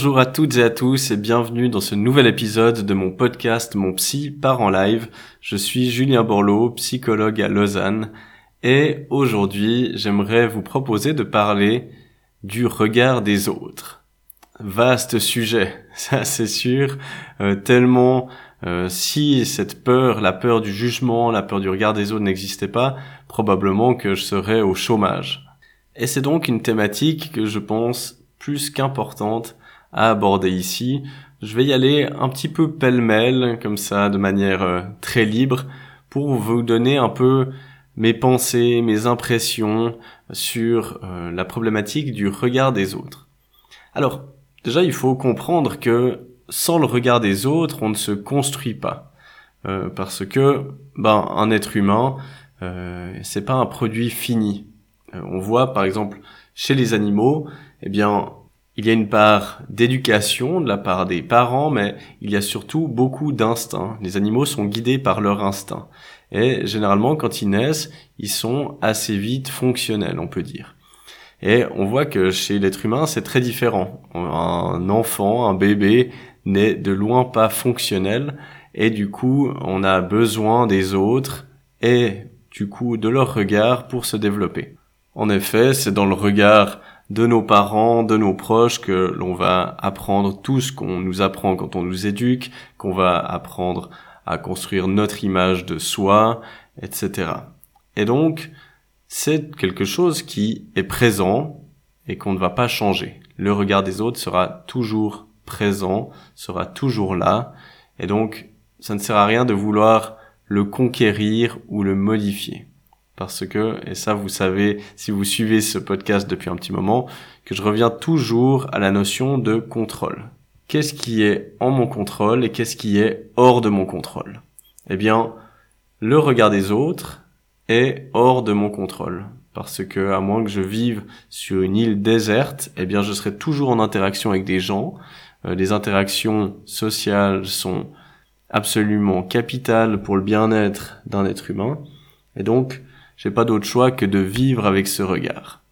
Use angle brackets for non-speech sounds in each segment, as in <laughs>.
Bonjour à toutes et à tous et bienvenue dans ce nouvel épisode de mon podcast Mon Psy part en live. Je suis Julien Borloo, psychologue à Lausanne et aujourd'hui j'aimerais vous proposer de parler du regard des autres. Vaste sujet, <laughs> ça c'est sûr, euh, tellement euh, si cette peur, la peur du jugement, la peur du regard des autres n'existait pas, probablement que je serais au chômage. Et c'est donc une thématique que je pense plus qu'importante à aborder ici. Je vais y aller un petit peu pêle-mêle, comme ça, de manière euh, très libre, pour vous donner un peu mes pensées, mes impressions sur euh, la problématique du regard des autres. Alors, déjà, il faut comprendre que sans le regard des autres, on ne se construit pas. Euh, parce que, ben, un être humain, c'est pas un produit fini. on voit, par exemple, chez les animaux, eh bien, il y a une part d'éducation de la part des parents, mais il y a surtout beaucoup d'instinct. Les animaux sont guidés par leur instinct. Et généralement, quand ils naissent, ils sont assez vite fonctionnels, on peut dire. Et on voit que chez l'être humain, c'est très différent. Un enfant, un bébé, n'est de loin pas fonctionnel, et du coup, on a besoin des autres, et du coup, de leur regard pour se développer. En effet, c'est dans le regard de nos parents, de nos proches, que l'on va apprendre tout ce qu'on nous apprend quand on nous éduque, qu'on va apprendre à construire notre image de soi, etc. Et donc, c'est quelque chose qui est présent et qu'on ne va pas changer. Le regard des autres sera toujours présent, sera toujours là, et donc ça ne sert à rien de vouloir le conquérir ou le modifier parce que, et ça vous savez si vous suivez ce podcast depuis un petit moment, que je reviens toujours à la notion de contrôle. Qu'est-ce qui est en mon contrôle et qu'est-ce qui est hors de mon contrôle? Eh bien, le regard des autres est hors de mon contrôle. Parce que, à moins que je vive sur une île déserte, eh bien, je serai toujours en interaction avec des gens. Euh, les interactions sociales sont absolument capitales pour le bien-être d'un être humain. Et donc, j'ai pas d'autre choix que de vivre avec ce regard.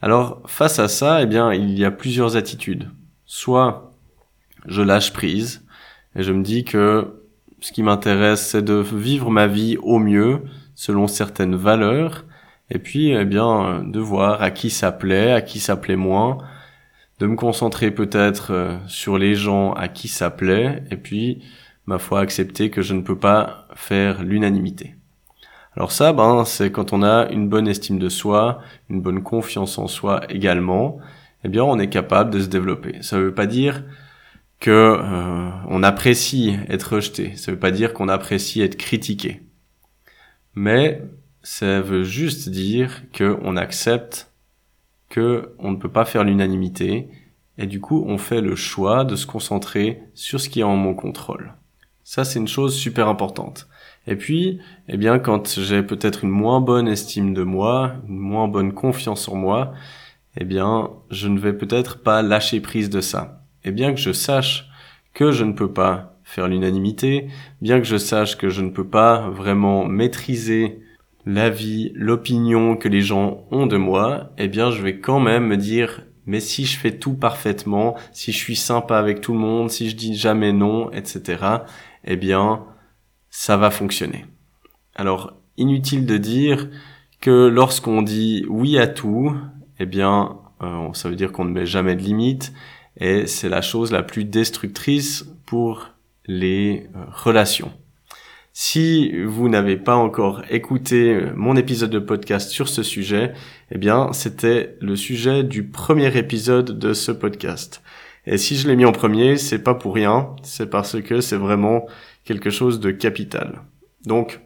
Alors, face à ça, eh bien, il y a plusieurs attitudes. Soit je lâche prise et je me dis que ce qui m'intéresse, c'est de vivre ma vie au mieux selon certaines valeurs et puis, eh bien, de voir à qui ça plaît, à qui ça plaît moins, de me concentrer peut-être euh, sur les gens à qui ça plaît et puis, ma foi, accepter que je ne peux pas faire l'unanimité. Alors ça, ben, c'est quand on a une bonne estime de soi, une bonne confiance en soi également, eh bien, on est capable de se développer. Ça ne veut pas dire que euh, on apprécie être rejeté. Ça ne veut pas dire qu'on apprécie être critiqué. Mais ça veut juste dire qu'on accepte que on ne peut pas faire l'unanimité et du coup on fait le choix de se concentrer sur ce qui est en mon contrôle. Ça c'est une chose super importante. Et puis, eh bien, quand j'ai peut-être une moins bonne estime de moi, une moins bonne confiance en moi, eh bien, je ne vais peut-être pas lâcher prise de ça. Et bien que je sache que je ne peux pas faire l'unanimité, bien que je sache que je ne peux pas vraiment maîtriser l'avis, l'opinion que les gens ont de moi, eh bien, je vais quand même me dire, mais si je fais tout parfaitement, si je suis sympa avec tout le monde, si je dis jamais non, etc., eh bien, ça va fonctionner. Alors, inutile de dire que lorsqu'on dit oui à tout, eh bien, euh, ça veut dire qu'on ne met jamais de limites, et c'est la chose la plus destructrice pour les euh, relations. Si vous n'avez pas encore écouté mon épisode de podcast sur ce sujet, eh bien, c'était le sujet du premier épisode de ce podcast. Et si je l'ai mis en premier, c'est pas pour rien, c'est parce que c'est vraiment quelque chose de capital. Donc,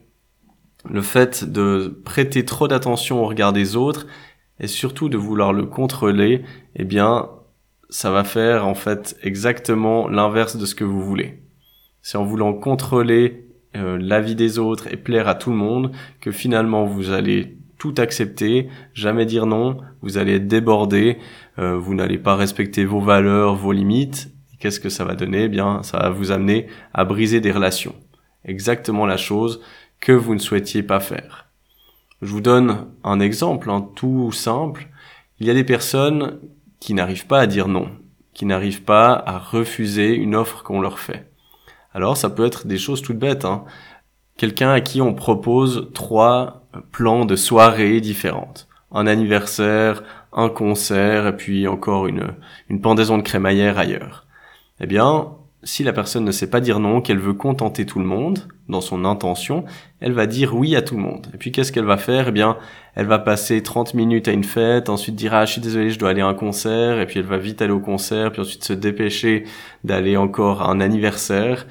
le fait de prêter trop d'attention au regard des autres et surtout de vouloir le contrôler, eh bien, ça va faire en fait exactement l'inverse de ce que vous voulez. C'est en voulant contrôler euh, la vie des autres et plaire à tout le monde que finalement vous allez tout accepter, jamais dire non, vous allez être débordé, euh, vous n'allez pas respecter vos valeurs, vos limites. Qu'est-ce que ça va donner? Eh Bien, ça va vous amener à briser des relations. Exactement la chose que vous ne souhaitiez pas faire. Je vous donne un exemple, hein, tout simple. Il y a des personnes qui n'arrivent pas à dire non, qui n'arrivent pas à refuser une offre qu'on leur fait. Alors ça peut être des choses toutes bêtes. Hein. Quelqu'un à qui on propose trois plans de soirée différentes. Un anniversaire, un concert et puis encore une, une pendaison de crémaillère ailleurs. Eh bien, si la personne ne sait pas dire non, qu'elle veut contenter tout le monde, dans son intention, elle va dire oui à tout le monde. Et puis qu'est-ce qu'elle va faire? Eh bien, elle va passer 30 minutes à une fête, ensuite dire ah je suis désolé, je dois aller à un concert, et puis elle va vite aller au concert, puis ensuite se dépêcher d'aller encore à un anniversaire.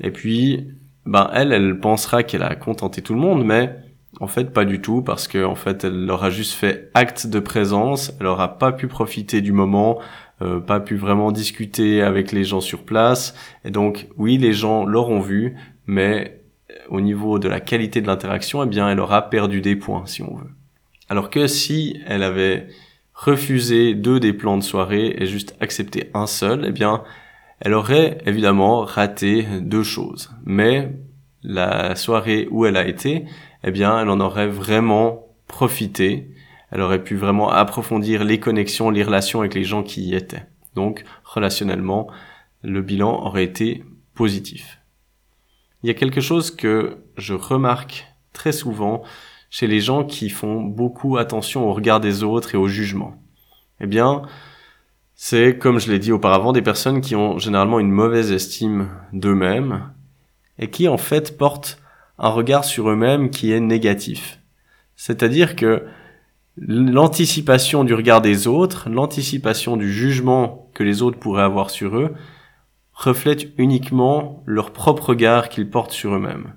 Et puis, ben elle, elle pensera qu'elle a contenté tout le monde, mais en fait, pas du tout, parce que en fait, elle aura juste fait acte de présence, elle aura pas pu profiter du moment, euh, pas pu vraiment discuter avec les gens sur place. Et donc, oui, les gens l'auront vu, mais euh, au niveau de la qualité de l'interaction, eh bien, elle aura perdu des points, si on veut. Alors que si elle avait refusé deux des plans de soirée et juste accepté un seul, eh bien, elle aurait évidemment raté deux choses. Mais la soirée où elle a été, eh bien, elle en aurait vraiment profité elle aurait pu vraiment approfondir les connexions, les relations avec les gens qui y étaient. Donc, relationnellement, le bilan aurait été positif. Il y a quelque chose que je remarque très souvent chez les gens qui font beaucoup attention au regard des autres et au jugement. Eh bien, c'est, comme je l'ai dit auparavant, des personnes qui ont généralement une mauvaise estime d'eux-mêmes et qui en fait portent un regard sur eux-mêmes qui est négatif. C'est-à-dire que l'anticipation du regard des autres, l'anticipation du jugement que les autres pourraient avoir sur eux, reflète uniquement leur propre regard qu'ils portent sur eux-mêmes,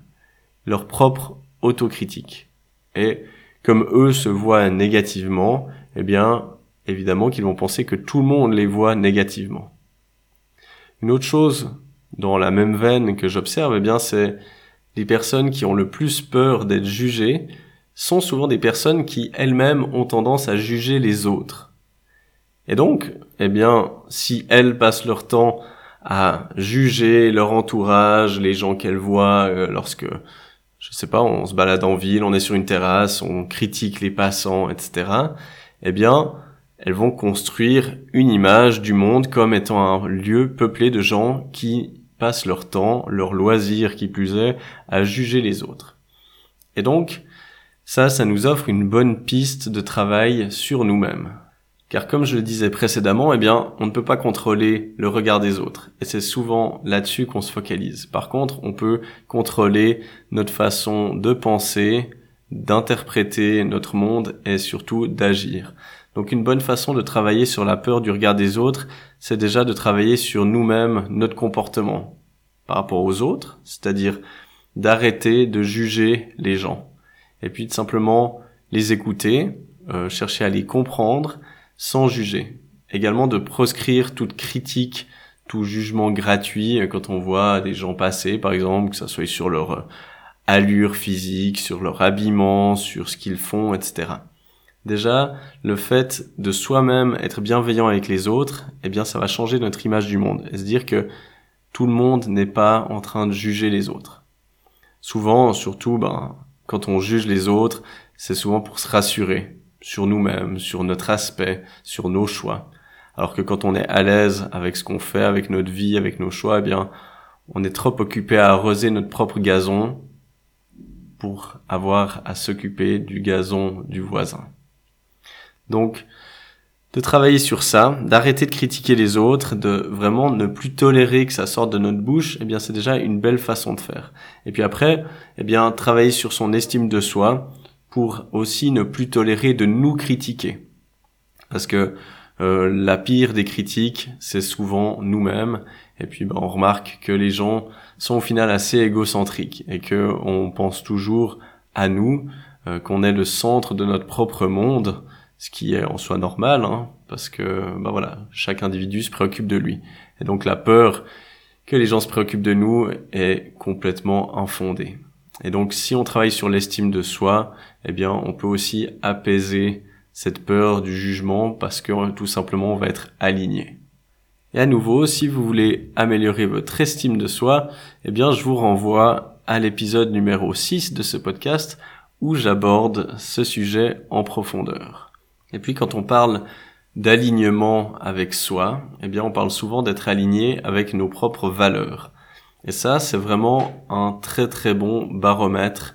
leur propre autocritique. Et comme eux se voient négativement, eh bien, évidemment qu'ils vont penser que tout le monde les voit négativement. Une autre chose dans la même veine que j'observe, eh bien, c'est les personnes qui ont le plus peur d'être jugées, sont souvent des personnes qui elles-mêmes ont tendance à juger les autres. Et donc, eh bien, si elles passent leur temps à juger leur entourage, les gens qu'elles voient euh, lorsque, je sais pas, on se balade en ville, on est sur une terrasse, on critique les passants, etc., eh bien, elles vont construire une image du monde comme étant un lieu peuplé de gens qui passent leur temps, leur loisir qui plus est, à juger les autres. Et donc, ça, ça nous offre une bonne piste de travail sur nous-mêmes. Car comme je le disais précédemment, eh bien, on ne peut pas contrôler le regard des autres. Et c'est souvent là-dessus qu'on se focalise. Par contre, on peut contrôler notre façon de penser, d'interpréter notre monde et surtout d'agir. Donc une bonne façon de travailler sur la peur du regard des autres, c'est déjà de travailler sur nous-mêmes, notre comportement par rapport aux autres, c'est-à-dire d'arrêter de juger les gens et puis de simplement les écouter, euh, chercher à les comprendre sans juger. Également de proscrire toute critique, tout jugement gratuit euh, quand on voit des gens passer, par exemple, que ça soit sur leur euh, allure physique, sur leur habillement, sur ce qu'ils font, etc. Déjà, le fait de soi-même être bienveillant avec les autres, eh bien, ça va changer notre image du monde et se dire que tout le monde n'est pas en train de juger les autres. Souvent, surtout, ben, quand on juge les autres, c'est souvent pour se rassurer sur nous-mêmes, sur notre aspect, sur nos choix. Alors que quand on est à l'aise avec ce qu'on fait, avec notre vie, avec nos choix, eh bien, on est trop occupé à arroser notre propre gazon pour avoir à s'occuper du gazon du voisin. Donc, de travailler sur ça, d'arrêter de critiquer les autres, de vraiment ne plus tolérer que ça sorte de notre bouche, eh bien c'est déjà une belle façon de faire. Et puis après, eh bien travailler sur son estime de soi pour aussi ne plus tolérer de nous critiquer. Parce que euh, la pire des critiques, c'est souvent nous-mêmes. Et puis ben, on remarque que les gens sont au final assez égocentriques et que on pense toujours à nous, euh, qu'on est le centre de notre propre monde ce qui est en soi normal, hein, parce que bah voilà, chaque individu se préoccupe de lui. Et donc la peur que les gens se préoccupent de nous est complètement infondée. Et donc si on travaille sur l'estime de soi, eh bien on peut aussi apaiser cette peur du jugement parce que tout simplement on va être aligné. Et à nouveau, si vous voulez améliorer votre estime de soi, eh bien je vous renvoie à l'épisode numéro 6 de ce podcast où j'aborde ce sujet en profondeur. Et puis quand on parle d'alignement avec soi, eh bien on parle souvent d'être aligné avec nos propres valeurs. Et ça, c'est vraiment un très très bon baromètre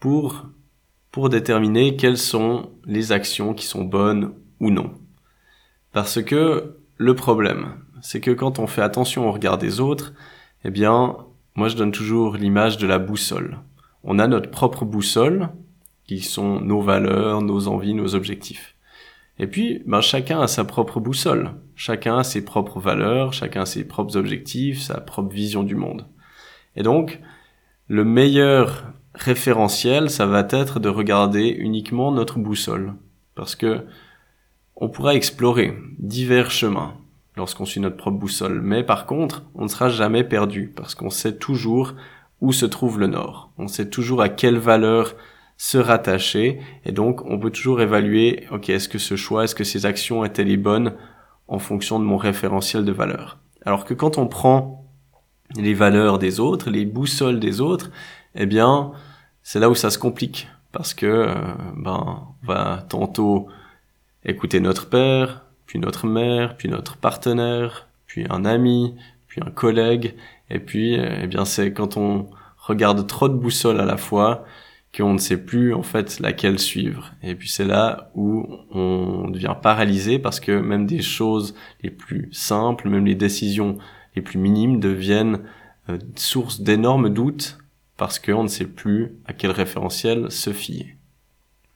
pour pour déterminer quelles sont les actions qui sont bonnes ou non. Parce que le problème, c'est que quand on fait attention au regard des autres, eh bien, moi je donne toujours l'image de la boussole. On a notre propre boussole, qui sont nos valeurs, nos envies, nos objectifs. Et puis, ben, chacun a sa propre boussole. Chacun a ses propres valeurs, chacun ses propres objectifs, sa propre vision du monde. Et donc, le meilleur référentiel, ça va être de regarder uniquement notre boussole. Parce que on pourra explorer divers chemins lorsqu'on suit notre propre boussole. Mais par contre, on ne sera jamais perdu parce qu'on sait toujours où se trouve le nord. On sait toujours à quelle valeur se rattacher et donc on peut toujours évaluer, ok, est-ce que ce choix, est-ce que ces actions étaient les bonnes en fonction de mon référentiel de valeur? Alors que quand on prend les valeurs des autres, les boussoles des autres, eh bien, c'est là où ça se complique. Parce que, euh, ben, on va tantôt écouter notre père, puis notre mère, puis notre partenaire, puis un ami, puis un collègue. Et puis, euh, eh bien, c'est quand on regarde trop de boussoles à la fois qu'on ne sait plus, en fait, laquelle suivre. Et puis, c'est là où on devient paralysé parce que même des choses les plus simples, même les décisions les plus minimes deviennent euh, source d'énormes doutes parce qu'on ne sait plus à quel référentiel se fier.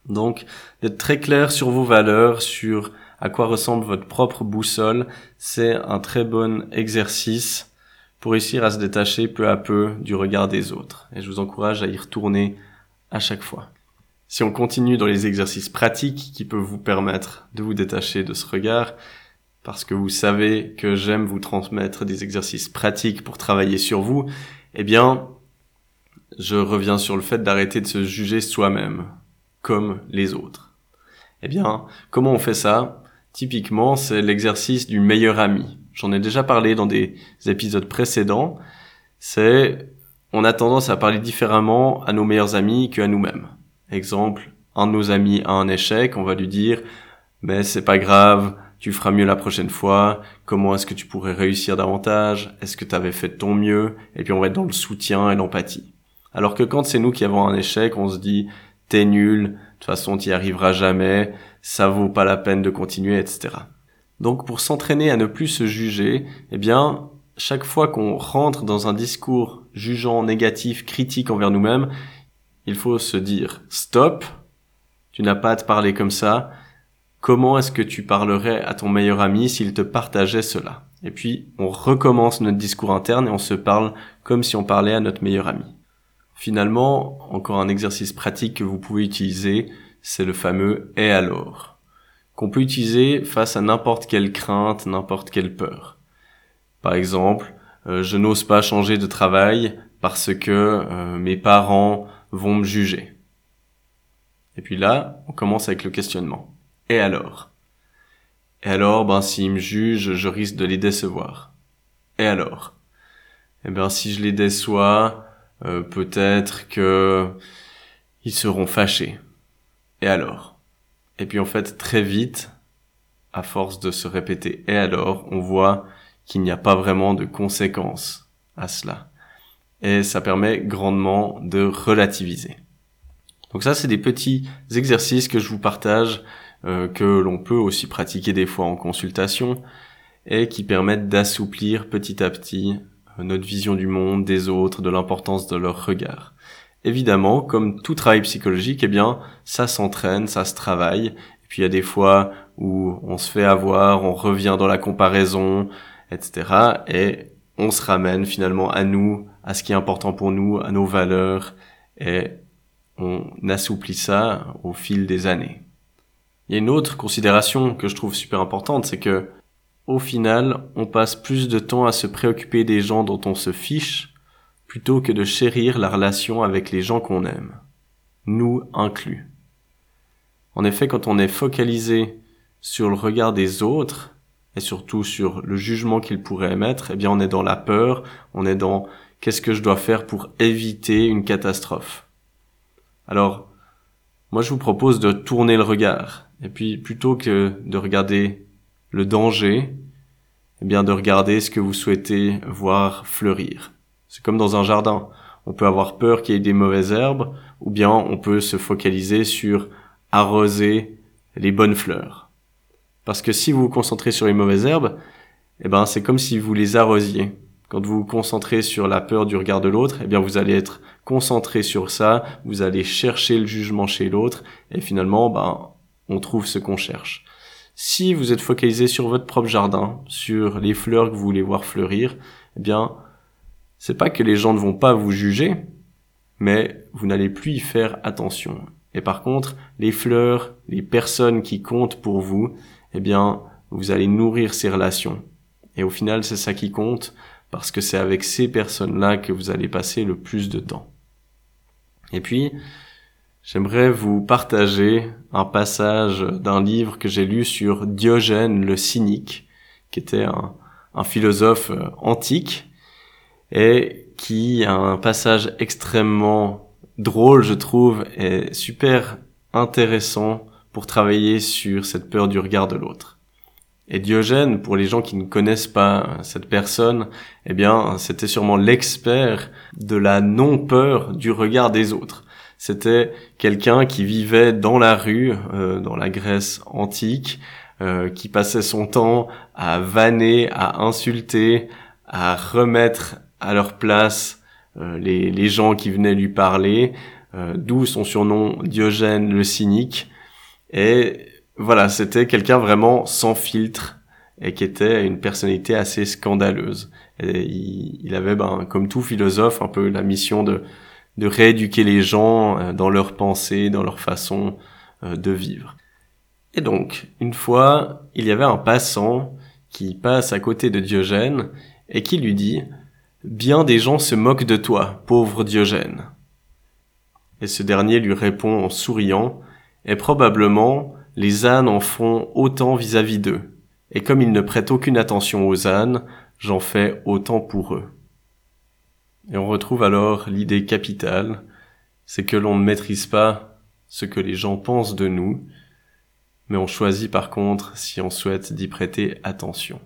Donc, d'être très clair sur vos valeurs, sur à quoi ressemble votre propre boussole, c'est un très bon exercice pour réussir à se détacher peu à peu du regard des autres. Et je vous encourage à y retourner à chaque fois. Si on continue dans les exercices pratiques qui peuvent vous permettre de vous détacher de ce regard, parce que vous savez que j'aime vous transmettre des exercices pratiques pour travailler sur vous, eh bien, je reviens sur le fait d'arrêter de se juger soi-même, comme les autres. Eh bien, comment on fait ça? Typiquement, c'est l'exercice du meilleur ami. J'en ai déjà parlé dans des épisodes précédents. C'est, on a tendance à parler différemment à nos meilleurs amis qu'à nous-mêmes. Exemple, un de nos amis a un échec, on va lui dire, mais c'est pas grave, tu feras mieux la prochaine fois, comment est-ce que tu pourrais réussir davantage, est-ce que tu avais fait ton mieux, et puis on va être dans le soutien et l'empathie. Alors que quand c'est nous qui avons un échec, on se dit t'es nul, de toute façon t'y arriveras jamais, ça vaut pas la peine de continuer, etc. Donc pour s'entraîner à ne plus se juger, eh bien, chaque fois qu'on rentre dans un discours jugeant, négatif, critique envers nous-mêmes, il faut se dire stop, tu n'as pas à te parler comme ça, comment est-ce que tu parlerais à ton meilleur ami s'il te partageait cela? Et puis, on recommence notre discours interne et on se parle comme si on parlait à notre meilleur ami. Finalement, encore un exercice pratique que vous pouvez utiliser, c'est le fameux et alors qu'on peut utiliser face à n'importe quelle crainte, n'importe quelle peur. Par exemple, je n'ose pas changer de travail parce que euh, mes parents vont me juger. Et puis là, on commence avec le questionnement. Et alors? Et alors, ben s'ils me jugent, je risque de les décevoir. Et alors? Eh ben si je les déçois, euh, peut-être que ils seront fâchés. Et alors? Et puis en fait, très vite, à force de se répéter et alors, on voit qu'il n'y a pas vraiment de conséquences à cela. Et ça permet grandement de relativiser. Donc ça, c'est des petits exercices que je vous partage euh, que l'on peut aussi pratiquer des fois en consultation et qui permettent d'assouplir petit à petit euh, notre vision du monde, des autres, de l'importance de leur regard. Évidemment, comme tout travail psychologique, eh bien, ça s'entraîne, ça se travaille. Et puis il y a des fois où on se fait avoir, on revient dans la comparaison, etc. Et on se ramène finalement à nous, à ce qui est important pour nous, à nos valeurs, et on assouplit ça au fil des années. Il y a une autre considération que je trouve super importante, c'est que au final, on passe plus de temps à se préoccuper des gens dont on se fiche plutôt que de chérir la relation avec les gens qu'on aime, nous inclus. En effet, quand on est focalisé sur le regard des autres, et surtout sur le jugement qu'ils pourraient émettre, eh bien on est dans la peur, on est dans qu'est-ce que je dois faire pour éviter une catastrophe? Alors, moi je vous propose de tourner le regard, et puis plutôt que de regarder le danger, eh bien de regarder ce que vous souhaitez voir fleurir. C'est comme dans un jardin. On peut avoir peur qu'il y ait des mauvaises herbes, ou bien on peut se focaliser sur arroser les bonnes fleurs. Parce que si vous vous concentrez sur les mauvaises herbes, eh ben, c'est comme si vous les arrosiez. Quand vous vous concentrez sur la peur du regard de l'autre, eh bien, vous allez être concentré sur ça, vous allez chercher le jugement chez l'autre, et finalement, ben, on trouve ce qu'on cherche. Si vous êtes focalisé sur votre propre jardin, sur les fleurs que vous voulez voir fleurir, eh bien, c'est pas que les gens ne vont pas vous juger, mais vous n'allez plus y faire attention. Et par contre, les fleurs, les personnes qui comptent pour vous, eh bien, vous allez nourrir ces relations. Et au final, c'est ça qui compte, parce que c'est avec ces personnes-là que vous allez passer le plus de temps. Et puis, j'aimerais vous partager un passage d'un livre que j'ai lu sur Diogène le cynique, qui était un, un philosophe euh, antique, et qui a un passage extrêmement drôle, je trouve, et super intéressant pour travailler sur cette peur du regard de l'autre. Et Diogène, pour les gens qui ne connaissent pas cette personne, eh bien, c'était sûrement l'expert de la non-peur du regard des autres. C'était quelqu'un qui vivait dans la rue, euh, dans la Grèce antique, euh, qui passait son temps à vanner, à insulter, à remettre à leur place euh, les, gens qui venaient lui parler, d'où son surnom Diogène le cynique. Et voilà, c'était quelqu'un vraiment sans filtre et qui était une personnalité assez scandaleuse. Et il, avait, ben, comme tout philosophe, un peu la mission de, de rééduquer les gens euh, dans leurs pensées, dans leur façon de vivre. Et donc, une fois, il y avait un passant qui passe à côté de Diogène et qui lui dit Bien des gens se moquent de toi, pauvre Diogène. Et ce dernier lui répond en souriant, et probablement les ânes en font autant vis-à-vis d'eux, et comme ils ne prêtent aucune attention aux ânes, j'en fais autant pour eux. Et on retrouve alors l'idée capitale, c'est que l'on ne maîtrise pas ce que les gens pensent de nous, mais on choisit par contre si on souhaite d'y prêter attention.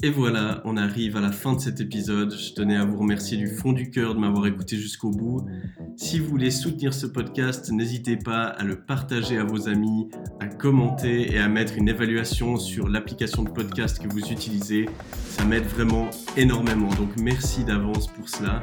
Et voilà, on arrive à la fin de cet épisode. Je tenais à vous remercier du fond du cœur de m'avoir écouté jusqu'au bout. Si vous voulez soutenir ce podcast, n'hésitez pas à le partager à vos amis, à commenter et à mettre une évaluation sur l'application de podcast que vous utilisez. Ça m'aide vraiment énormément. Donc merci d'avance pour cela.